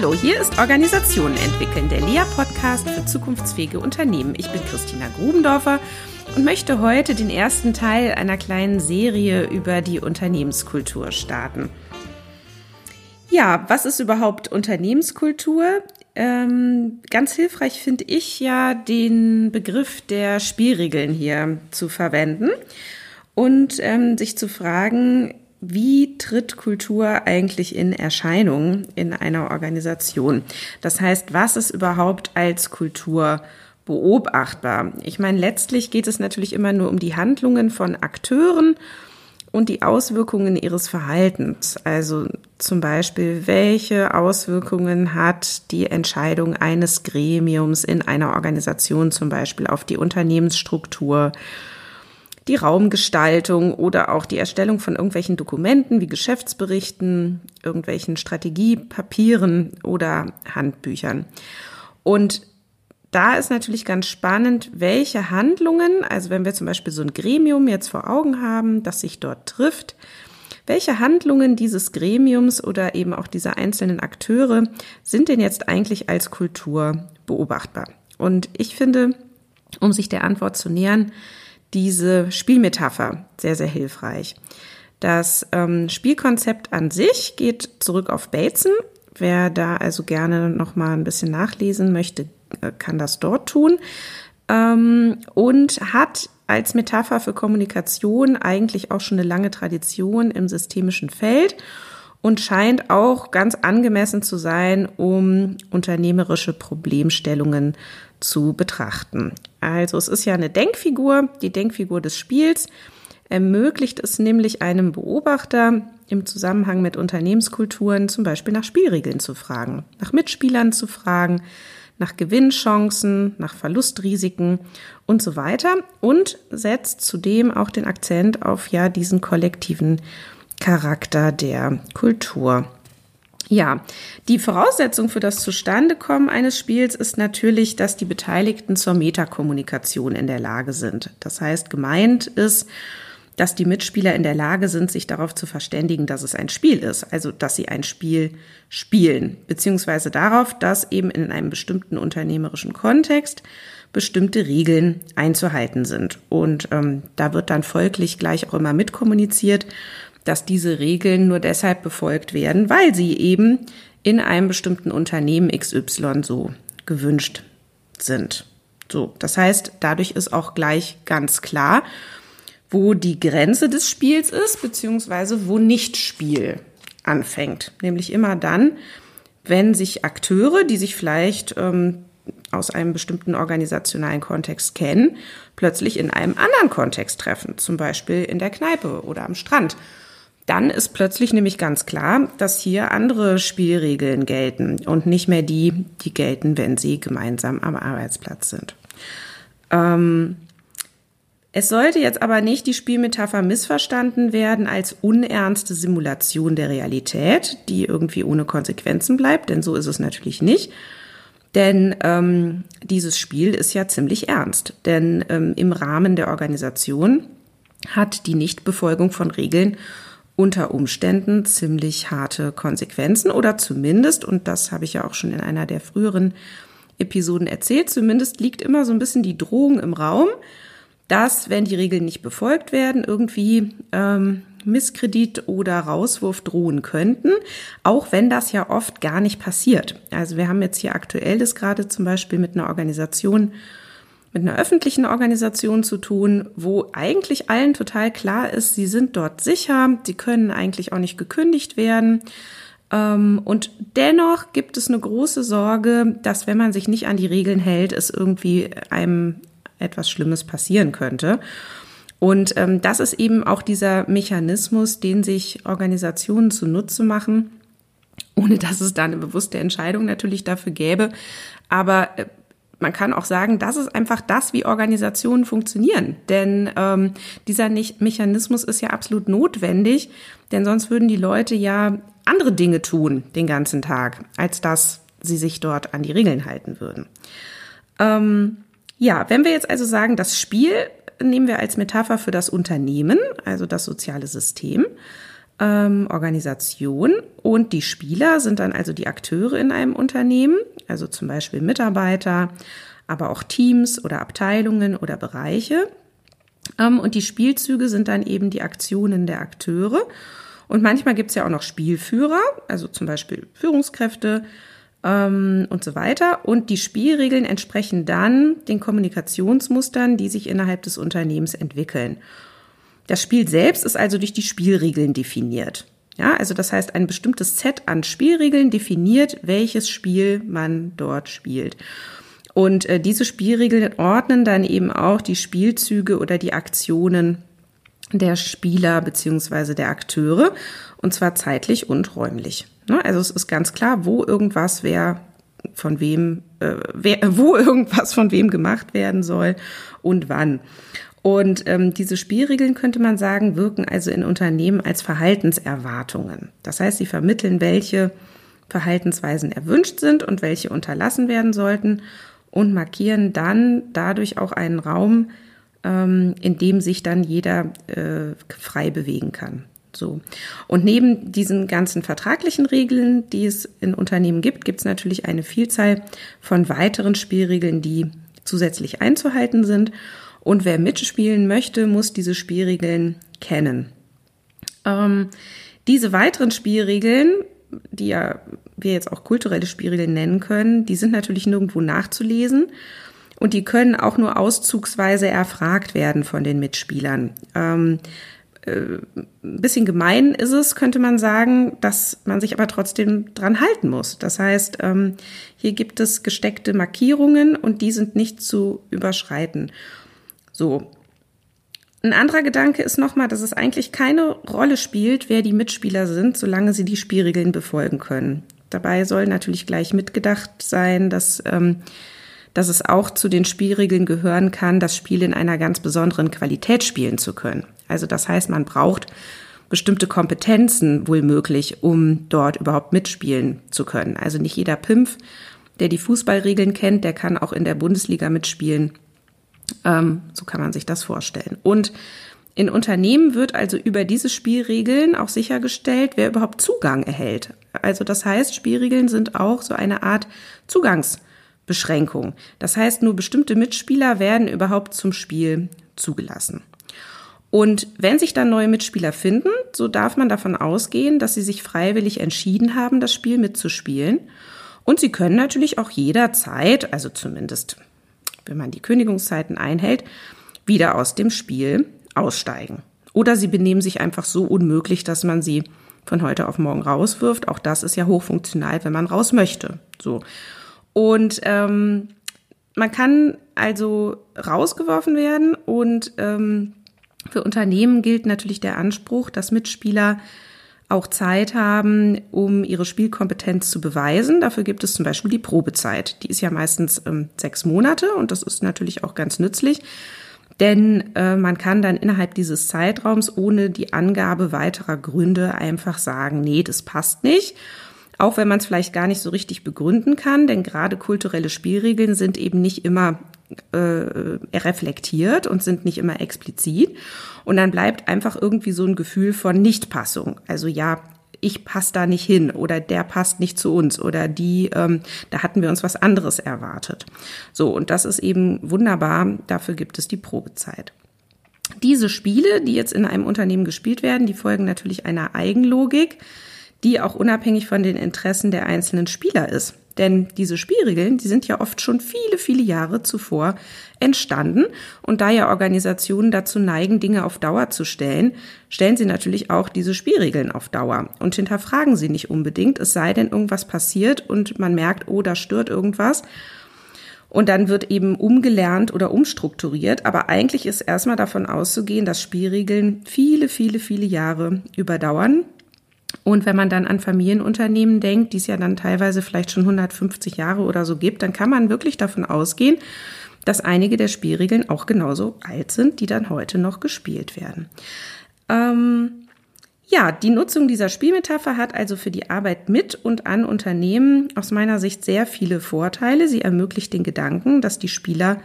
Hallo, hier ist Organisationen entwickeln, der LEA-Podcast für zukunftsfähige Unternehmen. Ich bin Christina Grubendorfer und möchte heute den ersten Teil einer kleinen Serie über die Unternehmenskultur starten. Ja, was ist überhaupt Unternehmenskultur? Ähm, ganz hilfreich finde ich ja den Begriff der Spielregeln hier zu verwenden und ähm, sich zu fragen, wie tritt Kultur eigentlich in Erscheinung in einer Organisation? Das heißt, was ist überhaupt als Kultur beobachtbar? Ich meine, letztlich geht es natürlich immer nur um die Handlungen von Akteuren und die Auswirkungen ihres Verhaltens. Also zum Beispiel, welche Auswirkungen hat die Entscheidung eines Gremiums in einer Organisation zum Beispiel auf die Unternehmensstruktur? Die Raumgestaltung oder auch die Erstellung von irgendwelchen Dokumenten wie Geschäftsberichten, irgendwelchen Strategiepapieren oder Handbüchern. Und da ist natürlich ganz spannend, welche Handlungen, also wenn wir zum Beispiel so ein Gremium jetzt vor Augen haben, das sich dort trifft, welche Handlungen dieses Gremiums oder eben auch dieser einzelnen Akteure sind denn jetzt eigentlich als Kultur beobachtbar? Und ich finde, um sich der Antwort zu nähern, diese Spielmetapher sehr, sehr hilfreich. Das ähm, Spielkonzept an sich geht zurück auf Bateson. Wer da also gerne noch mal ein bisschen nachlesen möchte, äh, kann das dort tun. Ähm, und hat als Metapher für Kommunikation eigentlich auch schon eine lange Tradition im systemischen Feld und scheint auch ganz angemessen zu sein, um unternehmerische Problemstellungen zu betrachten. Also es ist ja eine Denkfigur, die Denkfigur des Spiels ermöglicht es nämlich einem Beobachter im Zusammenhang mit Unternehmenskulturen zum Beispiel nach Spielregeln zu fragen, nach Mitspielern zu fragen, nach Gewinnchancen, nach Verlustrisiken und so weiter und setzt zudem auch den Akzent auf ja diesen kollektiven Charakter der Kultur. Ja, die Voraussetzung für das Zustandekommen eines Spiels ist natürlich, dass die Beteiligten zur Metakommunikation in der Lage sind. Das heißt, gemeint ist, dass die Mitspieler in der Lage sind, sich darauf zu verständigen, dass es ein Spiel ist, also dass sie ein Spiel spielen, beziehungsweise darauf, dass eben in einem bestimmten unternehmerischen Kontext bestimmte Regeln einzuhalten sind. Und ähm, da wird dann folglich gleich auch immer mitkommuniziert, dass diese Regeln nur deshalb befolgt werden, weil sie eben in einem bestimmten Unternehmen XY so gewünscht sind. So, das heißt, dadurch ist auch gleich ganz klar, wo die Grenze des Spiels ist, beziehungsweise wo nicht Spiel anfängt. Nämlich immer dann, wenn sich Akteure, die sich vielleicht ähm, aus einem bestimmten organisationalen Kontext kennen, plötzlich in einem anderen Kontext treffen, zum Beispiel in der Kneipe oder am Strand dann ist plötzlich nämlich ganz klar, dass hier andere Spielregeln gelten und nicht mehr die, die gelten, wenn sie gemeinsam am Arbeitsplatz sind. Ähm, es sollte jetzt aber nicht die Spielmetapher missverstanden werden als unernste Simulation der Realität, die irgendwie ohne Konsequenzen bleibt, denn so ist es natürlich nicht. Denn ähm, dieses Spiel ist ja ziemlich ernst. Denn ähm, im Rahmen der Organisation hat die Nichtbefolgung von Regeln unter Umständen ziemlich harte Konsequenzen oder zumindest, und das habe ich ja auch schon in einer der früheren Episoden erzählt, zumindest liegt immer so ein bisschen die Drohung im Raum, dass, wenn die Regeln nicht befolgt werden, irgendwie ähm, Misskredit oder Rauswurf drohen könnten, auch wenn das ja oft gar nicht passiert. Also wir haben jetzt hier aktuell das gerade zum Beispiel mit einer Organisation mit einer öffentlichen Organisation zu tun, wo eigentlich allen total klar ist, sie sind dort sicher, sie können eigentlich auch nicht gekündigt werden. Ähm, und dennoch gibt es eine große Sorge, dass wenn man sich nicht an die Regeln hält, es irgendwie einem etwas Schlimmes passieren könnte. Und ähm, das ist eben auch dieser Mechanismus, den sich Organisationen zunutze machen, ohne dass es da eine bewusste Entscheidung natürlich dafür gäbe. Aber äh, man kann auch sagen, das ist einfach das, wie Organisationen funktionieren. Denn ähm, dieser Mechanismus ist ja absolut notwendig, denn sonst würden die Leute ja andere Dinge tun den ganzen Tag, als dass sie sich dort an die Regeln halten würden. Ähm, ja, wenn wir jetzt also sagen, das Spiel nehmen wir als Metapher für das Unternehmen, also das soziale System, ähm, Organisation und die Spieler sind dann also die Akteure in einem Unternehmen, also zum Beispiel Mitarbeiter, aber auch Teams oder Abteilungen oder Bereiche. Ähm, und die Spielzüge sind dann eben die Aktionen der Akteure. Und manchmal gibt es ja auch noch Spielführer, also zum Beispiel Führungskräfte ähm, und so weiter. Und die Spielregeln entsprechen dann den Kommunikationsmustern, die sich innerhalb des Unternehmens entwickeln. Das Spiel selbst ist also durch die Spielregeln definiert. Ja, also das heißt, ein bestimmtes Set an Spielregeln definiert, welches Spiel man dort spielt. Und äh, diese Spielregeln ordnen dann eben auch die Spielzüge oder die Aktionen der Spieler beziehungsweise der Akteure und zwar zeitlich und räumlich. Ne? Also es ist ganz klar, wo irgendwas wer von wem, äh, wer, wo irgendwas von wem gemacht werden soll und wann. Und ähm, diese Spielregeln, könnte man sagen, wirken also in Unternehmen als Verhaltenserwartungen. Das heißt, sie vermitteln, welche Verhaltensweisen erwünscht sind und welche unterlassen werden sollten und markieren dann dadurch auch einen Raum, ähm, in dem sich dann jeder äh, frei bewegen kann. So. Und neben diesen ganzen vertraglichen Regeln, die es in Unternehmen gibt, gibt es natürlich eine Vielzahl von weiteren Spielregeln, die zusätzlich einzuhalten sind. Und wer mitspielen möchte, muss diese Spielregeln kennen. Ähm, diese weiteren Spielregeln, die ja wir jetzt auch kulturelle Spielregeln nennen können, die sind natürlich nirgendwo nachzulesen. Und die können auch nur auszugsweise erfragt werden von den Mitspielern. Ähm, äh, ein bisschen gemein ist es, könnte man sagen, dass man sich aber trotzdem dran halten muss. Das heißt, ähm, hier gibt es gesteckte Markierungen und die sind nicht zu überschreiten. So. Ein anderer Gedanke ist nochmal, dass es eigentlich keine Rolle spielt, wer die Mitspieler sind, solange sie die Spielregeln befolgen können. Dabei soll natürlich gleich mitgedacht sein, dass, ähm, dass es auch zu den Spielregeln gehören kann, das Spiel in einer ganz besonderen Qualität spielen zu können. Also das heißt, man braucht bestimmte Kompetenzen wohl möglich, um dort überhaupt mitspielen zu können. Also nicht jeder Pimpf, der die Fußballregeln kennt, der kann auch in der Bundesliga mitspielen. Ähm, so kann man sich das vorstellen. Und in Unternehmen wird also über diese Spielregeln auch sichergestellt, wer überhaupt Zugang erhält. Also das heißt, Spielregeln sind auch so eine Art Zugangsbeschränkung. Das heißt, nur bestimmte Mitspieler werden überhaupt zum Spiel zugelassen. Und wenn sich dann neue Mitspieler finden, so darf man davon ausgehen, dass sie sich freiwillig entschieden haben, das Spiel mitzuspielen. Und sie können natürlich auch jederzeit, also zumindest wenn man die Kündigungszeiten einhält, wieder aus dem Spiel aussteigen. Oder sie benehmen sich einfach so unmöglich, dass man sie von heute auf morgen rauswirft. Auch das ist ja hochfunktional, wenn man raus möchte. So. Und ähm, man kann also rausgeworfen werden und ähm, für Unternehmen gilt natürlich der Anspruch, dass Mitspieler auch Zeit haben, um ihre Spielkompetenz zu beweisen. Dafür gibt es zum Beispiel die Probezeit. Die ist ja meistens ähm, sechs Monate und das ist natürlich auch ganz nützlich, denn äh, man kann dann innerhalb dieses Zeitraums ohne die Angabe weiterer Gründe einfach sagen, nee, das passt nicht. Auch wenn man es vielleicht gar nicht so richtig begründen kann, denn gerade kulturelle Spielregeln sind eben nicht immer äh, reflektiert und sind nicht immer explizit. Und dann bleibt einfach irgendwie so ein Gefühl von Nichtpassung. Also ja, ich passe da nicht hin oder der passt nicht zu uns oder die, ähm, da hatten wir uns was anderes erwartet. So, und das ist eben wunderbar, dafür gibt es die Probezeit. Diese Spiele, die jetzt in einem Unternehmen gespielt werden, die folgen natürlich einer Eigenlogik, die auch unabhängig von den Interessen der einzelnen Spieler ist. Denn diese Spielregeln, die sind ja oft schon viele, viele Jahre zuvor entstanden. Und da ja Organisationen dazu neigen, Dinge auf Dauer zu stellen, stellen sie natürlich auch diese Spielregeln auf Dauer und hinterfragen sie nicht unbedingt, es sei denn, irgendwas passiert und man merkt, oh, da stört irgendwas. Und dann wird eben umgelernt oder umstrukturiert. Aber eigentlich ist erstmal davon auszugehen, dass Spielregeln viele, viele, viele Jahre überdauern und wenn man dann an Familienunternehmen denkt, die es ja dann teilweise vielleicht schon 150 Jahre oder so gibt, dann kann man wirklich davon ausgehen, dass einige der Spielregeln auch genauso alt sind, die dann heute noch gespielt werden. Ähm, ja, die Nutzung dieser Spielmetapher hat also für die Arbeit mit und an Unternehmen aus meiner Sicht sehr viele Vorteile. Sie ermöglicht den Gedanken, dass die Spieler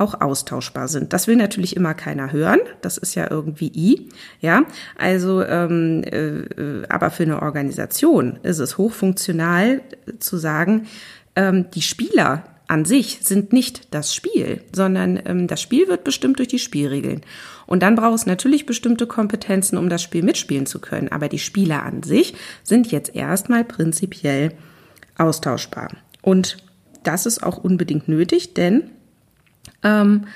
auch austauschbar sind. Das will natürlich immer keiner hören. Das ist ja irgendwie I. Ja, also ähm, äh, aber für eine Organisation ist es hochfunktional zu sagen, ähm, die Spieler an sich sind nicht das Spiel, sondern ähm, das Spiel wird bestimmt durch die Spielregeln. Und dann braucht es natürlich bestimmte Kompetenzen, um das Spiel mitspielen zu können. Aber die Spieler an sich sind jetzt erstmal prinzipiell austauschbar. Und das ist auch unbedingt nötig, denn ähm,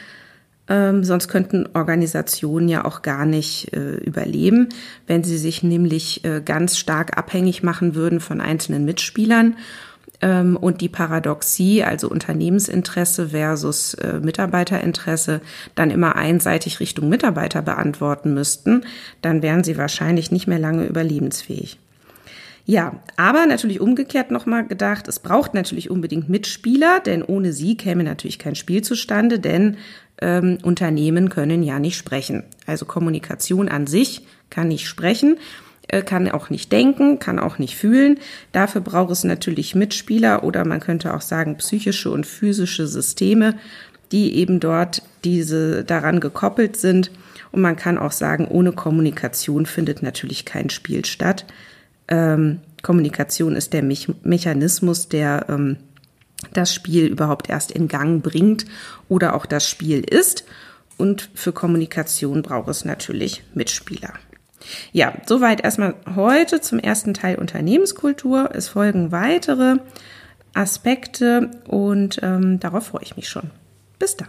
ähm, sonst könnten Organisationen ja auch gar nicht äh, überleben, wenn sie sich nämlich äh, ganz stark abhängig machen würden von einzelnen Mitspielern ähm, und die Paradoxie, also Unternehmensinteresse versus äh, Mitarbeiterinteresse, dann immer einseitig Richtung Mitarbeiter beantworten müssten, dann wären sie wahrscheinlich nicht mehr lange überlebensfähig. Ja, aber natürlich umgekehrt nochmal gedacht, es braucht natürlich unbedingt Mitspieler, denn ohne sie käme natürlich kein Spiel zustande, denn ähm, Unternehmen können ja nicht sprechen. Also Kommunikation an sich kann nicht sprechen, äh, kann auch nicht denken, kann auch nicht fühlen. Dafür braucht es natürlich Mitspieler oder man könnte auch sagen psychische und physische Systeme, die eben dort diese daran gekoppelt sind. Und man kann auch sagen, ohne Kommunikation findet natürlich kein Spiel statt ähm, Kommunikation ist der Me Mechanismus, der ähm, das Spiel überhaupt erst in Gang bringt oder auch das Spiel ist. Und für Kommunikation braucht es natürlich Mitspieler. Ja, soweit erstmal heute zum ersten Teil Unternehmenskultur. Es folgen weitere Aspekte und ähm, darauf freue ich mich schon. Bis dann.